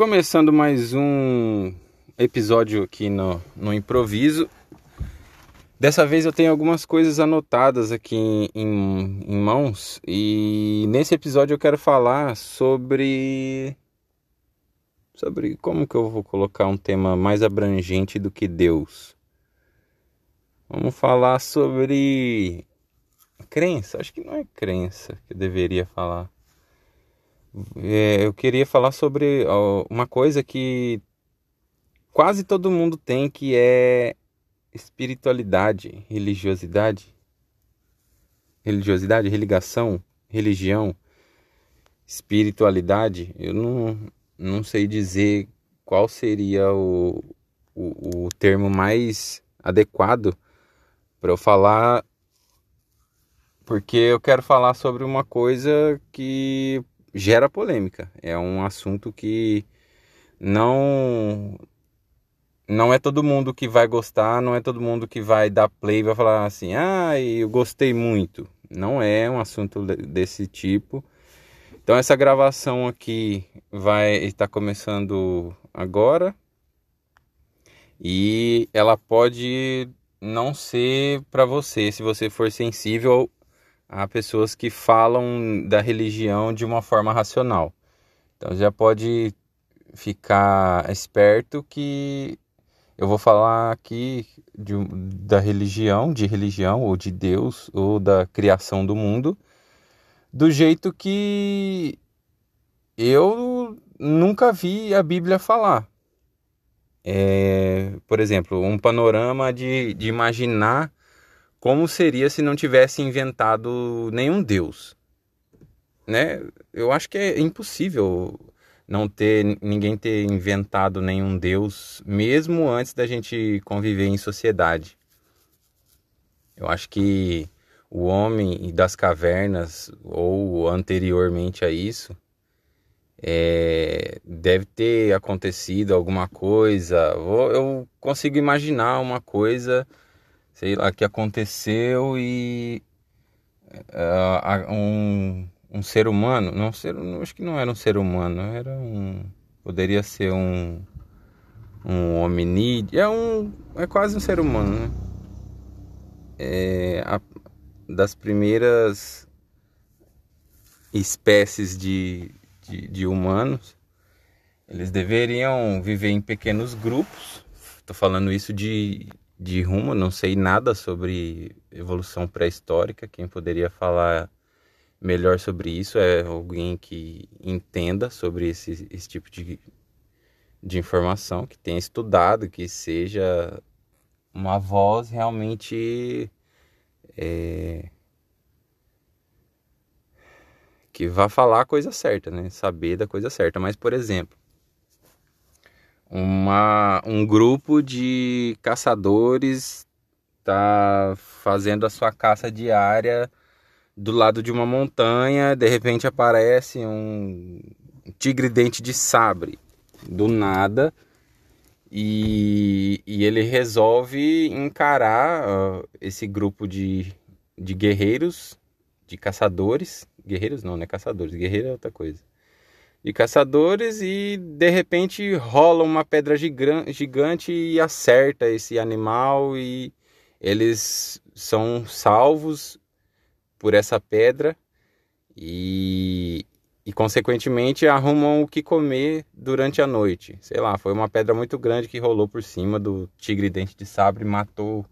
Começando mais um episódio aqui no, no improviso. Dessa vez eu tenho algumas coisas anotadas aqui em, em, em mãos e nesse episódio eu quero falar sobre sobre como que eu vou colocar um tema mais abrangente do que Deus. Vamos falar sobre crença. Acho que não é crença que eu deveria falar. É, eu queria falar sobre ó, uma coisa que quase todo mundo tem, que é espiritualidade, religiosidade. Religiosidade, religação, religião, espiritualidade. Eu não, não sei dizer qual seria o, o, o termo mais adequado para eu falar, porque eu quero falar sobre uma coisa que gera polêmica. É um assunto que não não é todo mundo que vai gostar, não é todo mundo que vai dar play e vai falar assim: "Ah, eu gostei muito". Não é um assunto desse tipo. Então essa gravação aqui vai estar começando agora e ela pode não ser para você se você for sensível a pessoas que falam da religião de uma forma racional. Então já pode ficar esperto que eu vou falar aqui de, da religião, de religião ou de Deus ou da criação do mundo do jeito que eu nunca vi a Bíblia falar. É, por exemplo, um panorama de, de imaginar como seria se não tivesse inventado nenhum Deus. Né? Eu acho que é impossível não ter ninguém ter inventado nenhum Deus, mesmo antes da gente conviver em sociedade. Eu acho que o homem das cavernas, ou anteriormente a isso, é, deve ter acontecido alguma coisa. Eu consigo imaginar uma coisa, sei lá, que aconteceu e uh, um, um ser humano, não ser, acho que não era um ser humano, era um, poderia ser um um hominídeo, é um, é quase um ser humano, né? É, a, das primeiras espécies de, de, de humanos, eles deveriam viver em pequenos grupos. Estou falando isso de, de rumo, não sei nada sobre evolução pré-histórica. Quem poderia falar melhor sobre isso é alguém que entenda sobre esse, esse tipo de, de informação, que tenha estudado, que seja uma voz realmente é, que vá falar a coisa certa, né? Saber da coisa certa. Mas, por exemplo, uma, um grupo de caçadores está fazendo a sua caça diária do lado de uma montanha, de repente aparece um tigre dente de sabre do nada e, e ele resolve encarar uh, esse grupo de, de guerreiros, de caçadores. Guerreiros não, né? Caçadores. Guerreiro é outra coisa. De caçadores e de repente rola uma pedra gigante e acerta esse animal e eles são salvos por essa pedra e, e consequentemente arrumam o que comer durante a noite. Sei lá, foi uma pedra muito grande que rolou por cima do tigre dente de sabre e matou.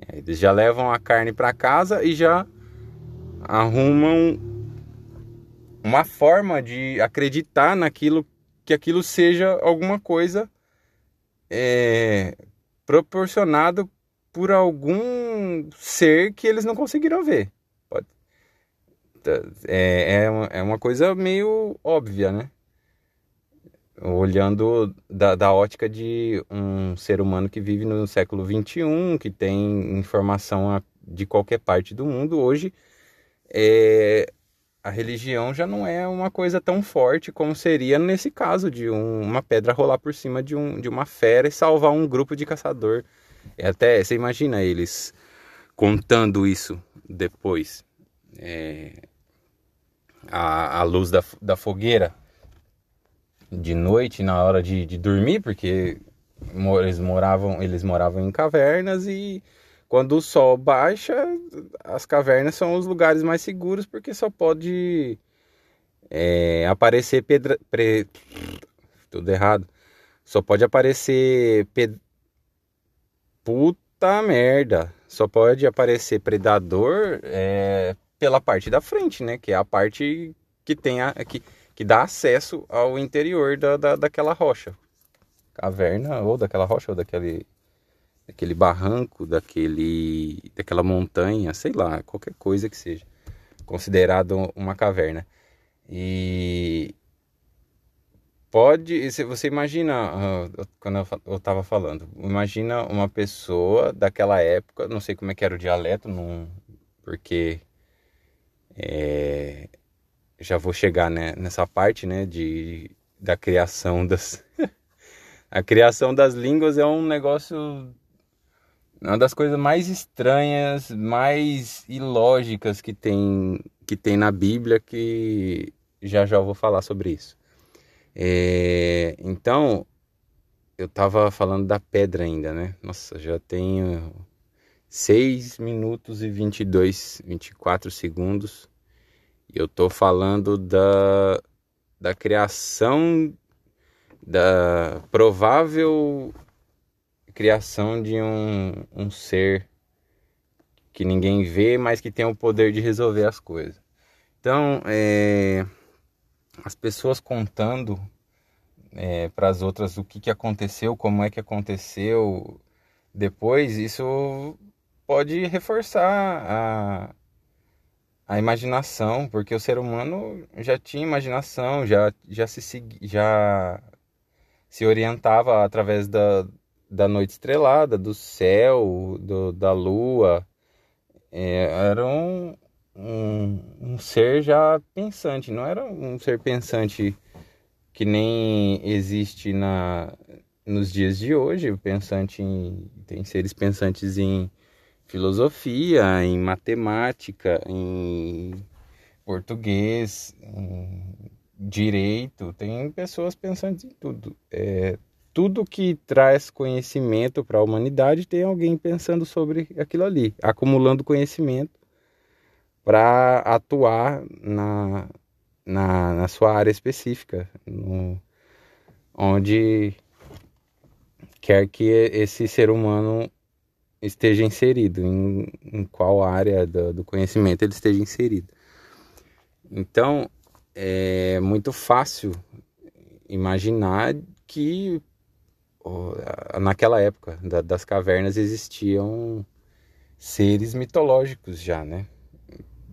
É, eles já levam a carne para casa e já arrumam uma forma de acreditar naquilo que aquilo seja alguma coisa é, proporcionado por algum ser que eles não conseguiram ver. É, é, uma, é uma coisa meio óbvia, né? Olhando da, da ótica de um ser humano que vive no século XXI, que tem informação de qualquer parte do mundo, hoje é, a religião já não é uma coisa tão forte como seria nesse caso de um, uma pedra rolar por cima de, um, de uma fera e salvar um grupo de caçador. É até, você imagina eles contando isso depois. É, a, a luz da, da fogueira. de noite na hora de, de dormir, porque eles moravam, eles moravam em cavernas e quando o sol baixa, as cavernas são os lugares mais seguros porque só pode é, aparecer pedra. Pre... Tudo errado. Só pode aparecer. Ped... Puta merda. Só pode aparecer predador é, pela parte da frente, né? Que é a parte que tem a, que, que dá acesso ao interior da, da, daquela rocha. Caverna, ou daquela rocha, ou daquele daquele barranco, daquele, daquela montanha, sei lá, qualquer coisa que seja, considerado uma caverna. E pode, você imagina, ah, quando eu estava falando, imagina uma pessoa daquela época, não sei como é que era o dialeto, não, porque é, já vou chegar né, nessa parte, né, de, da criação das... a criação das línguas é um negócio uma das coisas mais estranhas, mais ilógicas que tem, que tem na Bíblia, que já já eu vou falar sobre isso. É, então, eu estava falando da pedra ainda, né? Nossa, já tenho 6 minutos e 22, 24 segundos. E eu estou falando da, da criação, da provável criação de um, um ser que ninguém vê, mas que tem o poder de resolver as coisas. Então, é, as pessoas contando é, para as outras o que, que aconteceu, como é que aconteceu depois, isso pode reforçar a, a imaginação, porque o ser humano já tinha imaginação, já, já, se, já se orientava através da, da noite estrelada, do céu, do, da lua. É, era um, um, um, ser já pensante, não era um ser pensante que nem existe na, nos dias de hoje. Pensante em, tem seres pensantes em filosofia, em matemática, em português, em direito. Tem pessoas pensantes em tudo. É, tudo que traz conhecimento para a humanidade tem alguém pensando sobre aquilo ali, acumulando conhecimento para atuar na, na, na, sua área específica, no, onde quer que esse ser humano esteja inserido, em, em qual área do, do conhecimento ele esteja inserido. Então, é muito fácil imaginar que naquela época da, das cavernas existiam seres mitológicos já, né?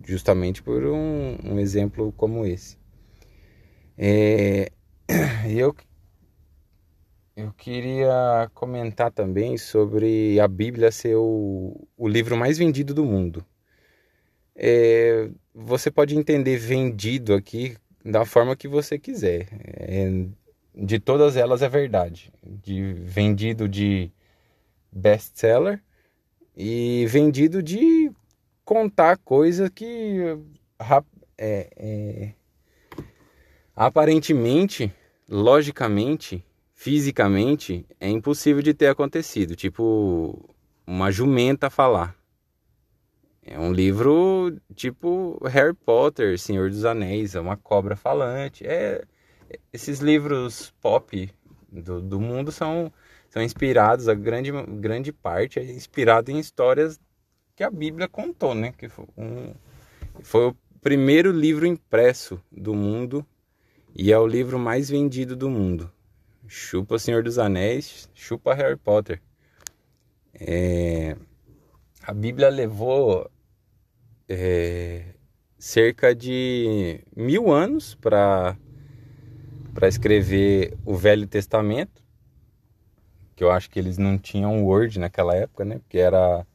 Justamente por um, um exemplo como esse. É, eu, eu queria comentar também sobre a Bíblia ser o, o livro mais vendido do mundo. É, você pode entender vendido aqui da forma que você quiser. É, de todas elas é verdade. De vendido de best-seller e vendido de contar coisa que é, é, aparentemente, logicamente, fisicamente é impossível de ter acontecido. Tipo, uma jumenta falar. É um livro tipo Harry Potter, Senhor dos Anéis, é uma cobra falante. É, esses livros pop do, do mundo são, são inspirados, a grande, grande parte é inspirado em histórias que a Bíblia contou, né? Que foi, um, foi o primeiro livro impresso do mundo e é o livro mais vendido do mundo. Chupa Senhor dos Anéis, chupa Harry Potter. É, a Bíblia levou é, cerca de mil anos para para escrever o Velho Testamento, que eu acho que eles não tinham Word naquela época, né? Porque era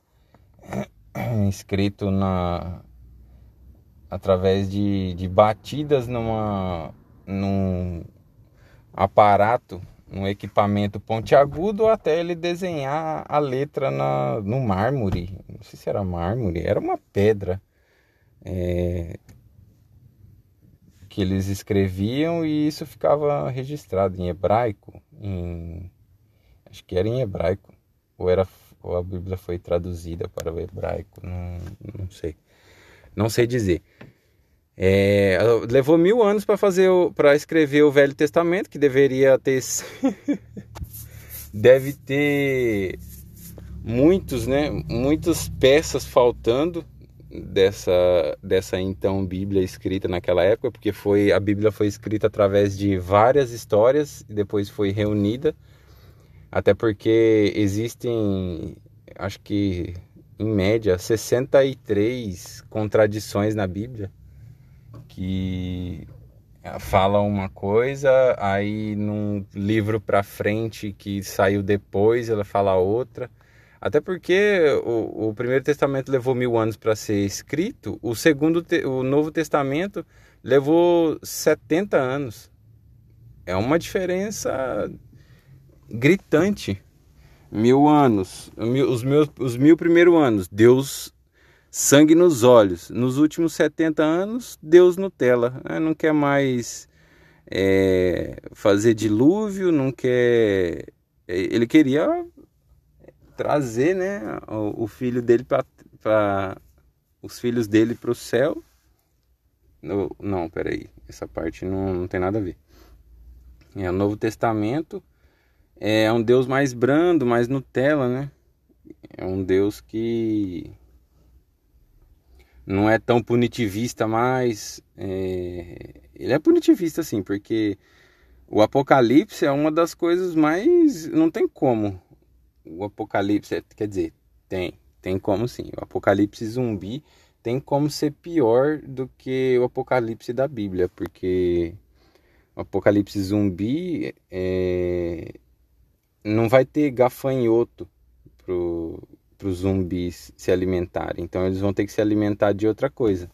escrito na através de, de batidas numa num aparato, num equipamento pontiagudo até ele desenhar a letra na, no mármore. Não sei se era mármore, era uma pedra. É, que eles escreviam e isso ficava registrado em hebraico, em acho que era em hebraico ou era ou a Bíblia foi traduzida para o hebraico, não, não sei, não sei dizer. É, levou mil anos para fazer para escrever o Velho Testamento, que deveria ter deve ter muitos, né, muitas peças faltando dessa dessa então Bíblia escrita naquela época, porque foi a Bíblia foi escrita através de várias histórias e depois foi reunida, até porque existem, acho que em média 63 contradições na Bíblia que fala uma coisa, aí num livro para frente que saiu depois ela fala outra. Até porque o, o Primeiro Testamento levou mil anos para ser escrito, o segundo, o Novo Testamento levou 70 anos. É uma diferença gritante. Mil anos, os, meus, os mil primeiros anos, Deus sangue nos olhos. Nos últimos 70 anos, Deus Nutella. Né? Não quer mais é, fazer dilúvio, não quer. É, ele queria trazer né, o, o filho dele para. Os filhos dele para o céu. No, não, peraí. Essa parte não, não tem nada a ver. É o Novo Testamento. É um Deus mais brando, mais Nutella, né? É um Deus que não é tão punitivista mais. É... Ele é punitivista sim, porque o Apocalipse é uma das coisas mais. Não tem como. O Apocalipse, quer dizer, tem, tem como sim. O Apocalipse zumbi tem como ser pior do que o Apocalipse da Bíblia, porque o Apocalipse zumbi é... não vai ter gafanhoto para os zumbis se alimentarem. Então eles vão ter que se alimentar de outra coisa.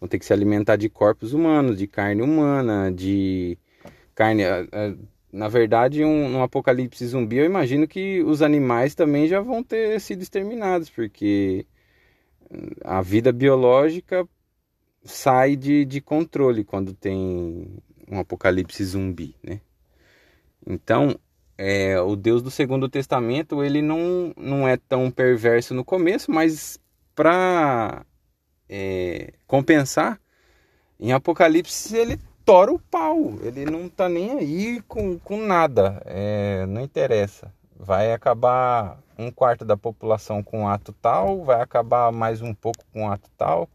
Vão ter que se alimentar de corpos humanos, de carne humana, de carne. Na verdade, um, um apocalipse zumbi, eu imagino que os animais também já vão ter sido exterminados, porque a vida biológica sai de, de controle quando tem um apocalipse zumbi, né? Então, é, o Deus do Segundo Testamento ele não, não é tão perverso no começo, mas para é, compensar, em Apocalipse ele tora o pau, ele não tá nem aí com, com nada, é, não interessa. Vai acabar um quarto da população com ato tal, vai acabar mais um pouco com ato tal,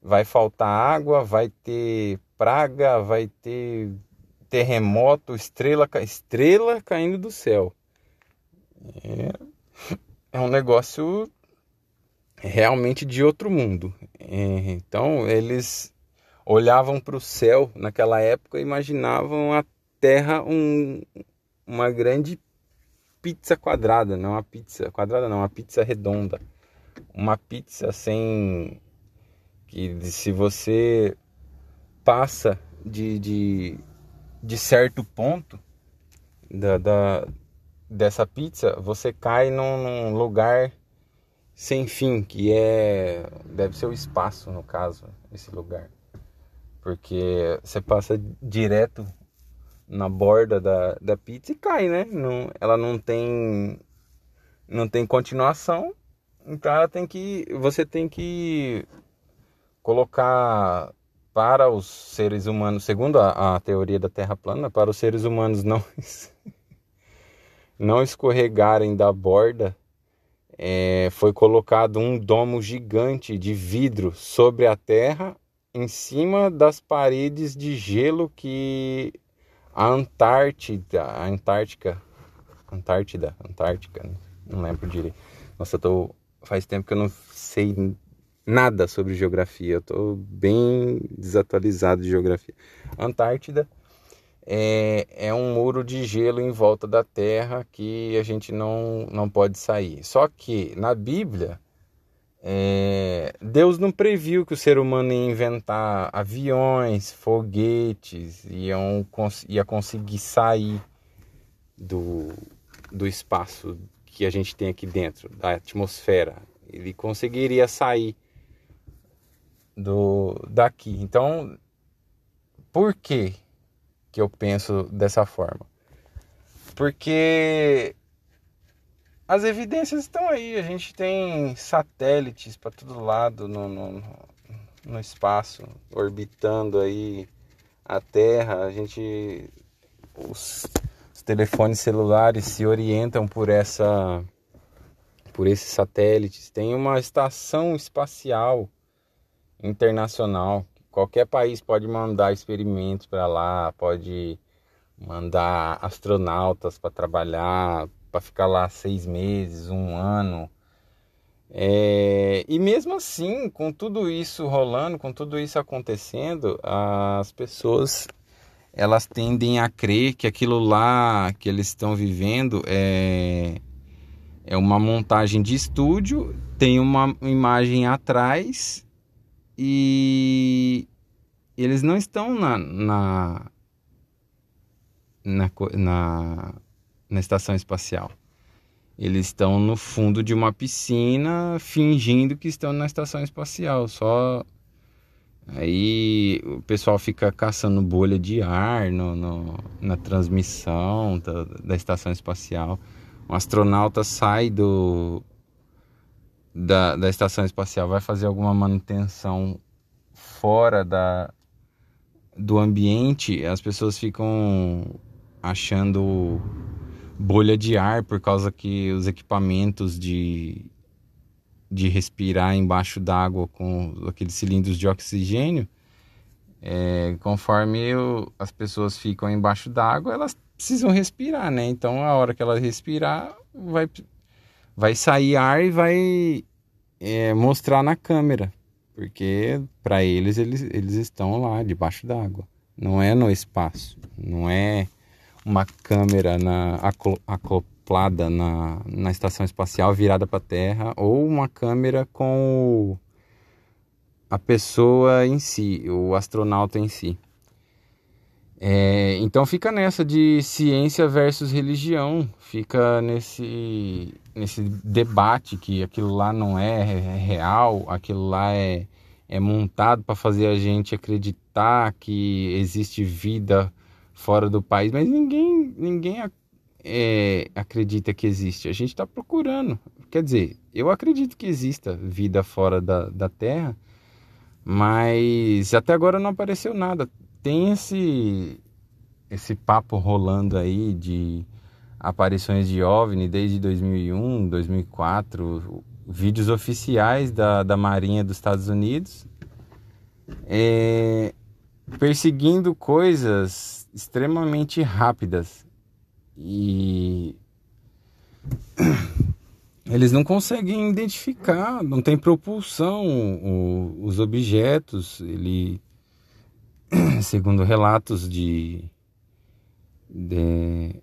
vai faltar água, vai ter praga, vai ter terremoto, estrela, estrela caindo do céu. É, é um negócio realmente de outro mundo. É, então eles olhavam para o céu naquela época e imaginavam a Terra um, uma grande pizza quadrada, não uma pizza quadrada, não, uma pizza redonda, uma pizza sem que se você passa de, de de certo ponto da, da, dessa pizza, você cai num, num, lugar sem fim, que é. Deve ser o espaço, no caso, esse lugar. Porque você passa direto na borda da, da pizza e cai, né? Não, ela não tem. Não tem continuação. Então ela tem que. Você tem que colocar para os seres humanos, segundo a, a teoria da Terra plana, para os seres humanos não, não escorregarem da borda, é, foi colocado um domo gigante de vidro sobre a Terra, em cima das paredes de gelo que a Antártida, a Antártica, Antártida, Antártica, não lembro direito. Nossa, tô, faz tempo que eu não sei nada sobre geografia, eu estou bem desatualizado de geografia. Antártida é, é um muro de gelo em volta da Terra que a gente não, não pode sair. Só que na Bíblia, é, Deus não previu que o ser humano ia inventar aviões, foguetes, iam, ia conseguir sair do, do espaço que a gente tem aqui dentro, da atmosfera. Ele conseguiria sair do daqui. Então, por que que eu penso dessa forma? Porque as evidências estão aí, a gente tem satélites para todo lado no, no, no espaço, orbitando aí a Terra, a gente os, os telefones celulares se orientam por essa por esses satélites. Tem uma estação espacial internacional. Qualquer país pode mandar experimentos para lá, pode mandar astronautas para trabalhar, para ficar lá seis meses, um ano. É, e mesmo assim, com tudo isso rolando, com tudo isso acontecendo, as pessoas elas tendem a crer que aquilo lá que eles estão vivendo é, é uma montagem de estúdio, tem uma imagem atrás e eles não estão na, na, na, na, na estação espacial. Eles estão no fundo de uma piscina fingindo que estão na estação espacial. Só aí o pessoal fica caçando bolha de ar no, no na transmissão da, da, estação espacial. Um astronauta sai do, da, da estação espacial, vai fazer alguma manutenção fora da, do ambiente, as pessoas ficam achando bolha de ar por causa que os equipamentos de, de respirar embaixo d'água com aqueles cilindros de oxigênio, é, conforme as pessoas ficam embaixo d'água, elas precisam respirar, né? Então, a hora que ela respirar, vai, vai sair ar e vai é, mostrar na câmera, porque para eles, eles eles estão lá debaixo d'água, não é no espaço, não é uma câmera na, acoplada na, na estação espacial virada para a Terra ou uma câmera com a pessoa em si, o astronauta em si. É, então fica nessa de ciência versus religião, fica nesse, nesse debate que aquilo lá não é real, aquilo lá é, é montado para fazer a gente acreditar que existe vida fora do país, mas ninguém, ninguém é, acredita que existe. A gente está procurando. Quer dizer, eu acredito que exista vida fora da, da Terra, mas até agora não apareceu nada. Tem esse, esse papo rolando aí de aparições de OVNI desde 2001, 2004, vídeos oficiais da, da Marinha dos Estados Unidos. É, perseguindo coisas extremamente rápidas. E eles não conseguem identificar, não tem propulsão o, os objetos, ele segundo relatos de, de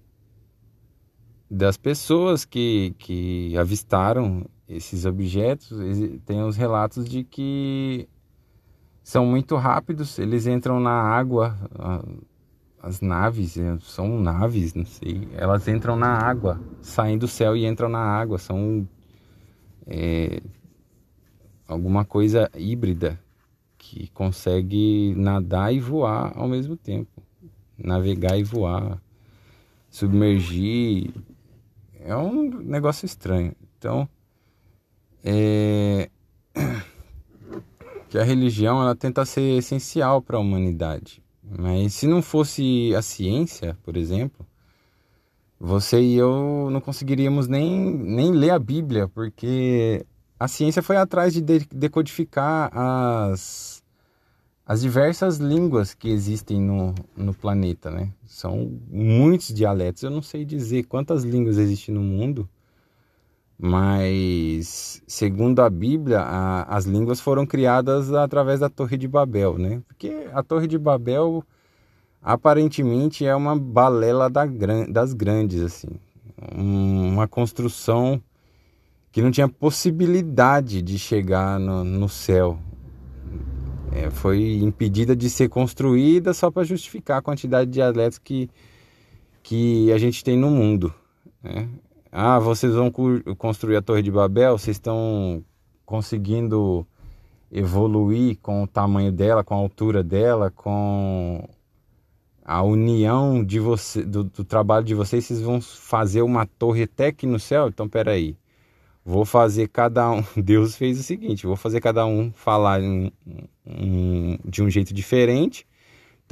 das pessoas que, que avistaram esses objetos, tem os relatos de que são muito rápidos, eles entram na água, as naves, é, são naves, não sei, elas entram na água, saem do céu e entram na água, são é, alguma coisa híbrida que consegue nadar e voar ao mesmo tempo, navegar e voar, submergir, é um negócio estranho. Então, é que a religião ela tenta ser essencial para a humanidade. Mas se não fosse a ciência, por exemplo, você e eu não conseguiríamos nem, nem ler a Bíblia, porque a ciência foi atrás de decodificar as, as diversas línguas que existem no, no planeta, né? São muitos dialetos, eu não sei dizer quantas línguas existem no mundo, mas segundo a Bíblia, a, as línguas foram criadas através da Torre de Babel, né? Porque a Torre de Babel aparentemente é uma balela da, das grandes, assim, uma construção que não tinha possibilidade de chegar no, no céu. É, foi impedida de ser construída só para justificar a quantidade de atletas que, que a gente tem no mundo. Né? Ah, vocês vão construir a Torre de Babel, vocês estão conseguindo evoluir com o tamanho dela, com a altura dela, com a união de você, do, do, trabalho de vocês, vocês vão fazer uma torre até aqui no céu? Então, peraí. Vou fazer cada um. Deus fez o seguinte: vou fazer cada um falar de um jeito diferente.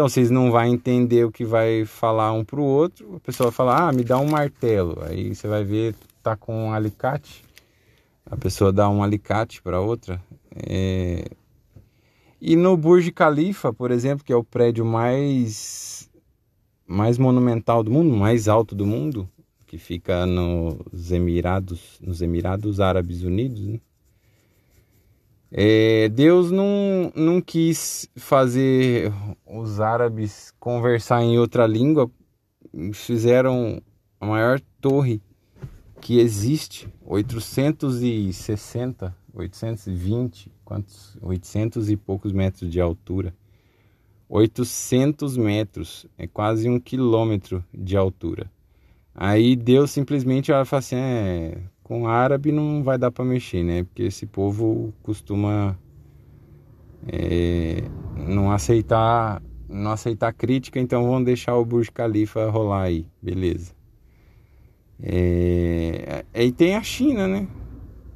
Então, vocês não vão entender o que vai falar um pro outro. A pessoa vai falar: ah, me dá um martelo. Aí você vai ver, tá com um alicate. A pessoa dá um alicate para outra. É... E no Burj Khalifa, por exemplo, que é o prédio mais mais monumental do mundo, mais alto do mundo, que fica nos Emirados, nos Emirados Árabes Unidos, né? É, Deus não, não quis fazer os árabes conversar em outra língua, fizeram a maior torre que existe, 860, 820, quantos, 800 e poucos metros de altura. 800 metros, é quase um quilômetro de altura. Aí Deus simplesmente fala assim: é, com árabe não vai dar para mexer, né? Porque esse povo costuma é, não aceitar não aceitar crítica, então vamos deixar o Burj Khalifa rolar aí, beleza. É, aí tem a China, né?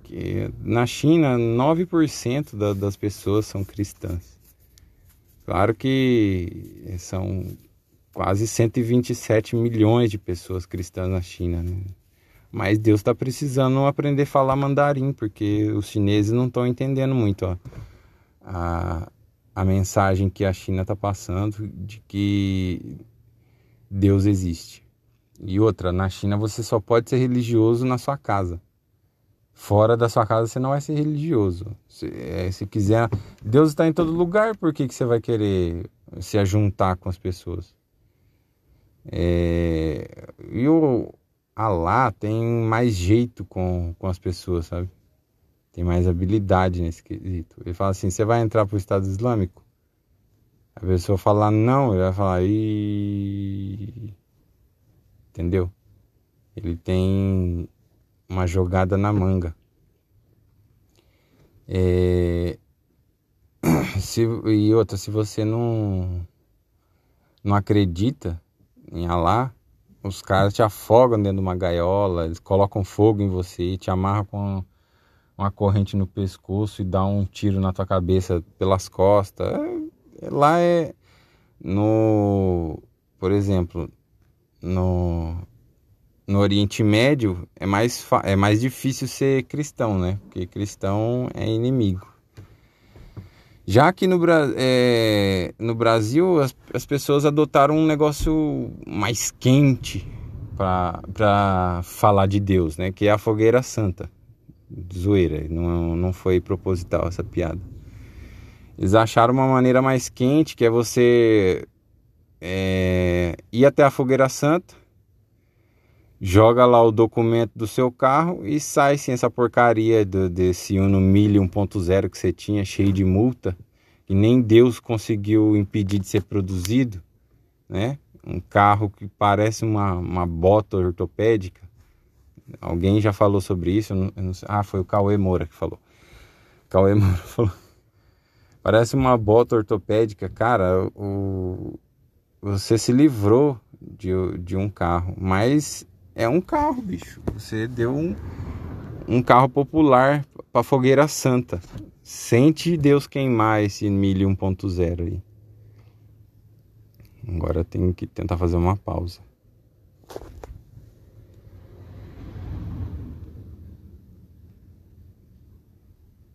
Que na China, 9% da, das pessoas são cristãs. Claro que são quase 127 milhões de pessoas cristãs na China, né? Mas Deus está precisando aprender a falar mandarim, porque os chineses não estão entendendo muito ó, a, a mensagem que a China está passando de que Deus existe. E outra, na China você só pode ser religioso na sua casa. Fora da sua casa você não vai ser religioso. Se, é, se quiser. Deus está em todo lugar, por que, que você vai querer se ajuntar com as pessoas? É, e o Alá tem mais jeito com, com as pessoas, sabe? Tem mais habilidade nesse quesito. Ele fala assim: você vai entrar para o Estado Islâmico? A pessoa falar não, ele vai falar. Ih... Entendeu? Ele tem uma jogada na manga. É... Se, e outra, se você não, não acredita em Alá, os caras te afogam dentro de uma gaiola, eles colocam fogo em você, te amarram com uma corrente no pescoço e dá um tiro na tua cabeça pelas costas. É, lá é no, por exemplo, no no Oriente Médio é mais, é mais difícil ser cristão, né? Porque cristão é inimigo. Já que no, é, no Brasil as, as pessoas adotaram um negócio mais quente para falar de Deus, né? Que é a fogueira santa. Zoeira, não, não foi proposital essa piada. Eles acharam uma maneira mais quente, que é você é, ir até a fogueira santa, joga lá o documento do seu carro e sai sem essa porcaria do, desse Uno Mille 1.0 que você tinha, cheio de multa, que nem Deus conseguiu impedir de ser produzido, né? Um carro que parece uma, uma bota ortopédica. Alguém já falou sobre isso? Eu não, eu não ah, foi o Cauê Moura que falou. Cauê Moura falou. Parece uma bota ortopédica, cara. O, você se livrou de, de um carro, mas é um carro, bicho. Você deu um, um carro popular para fogueira santa. Sente Deus queimar esse milho 1.0 aí. Agora eu tenho que tentar fazer uma pausa.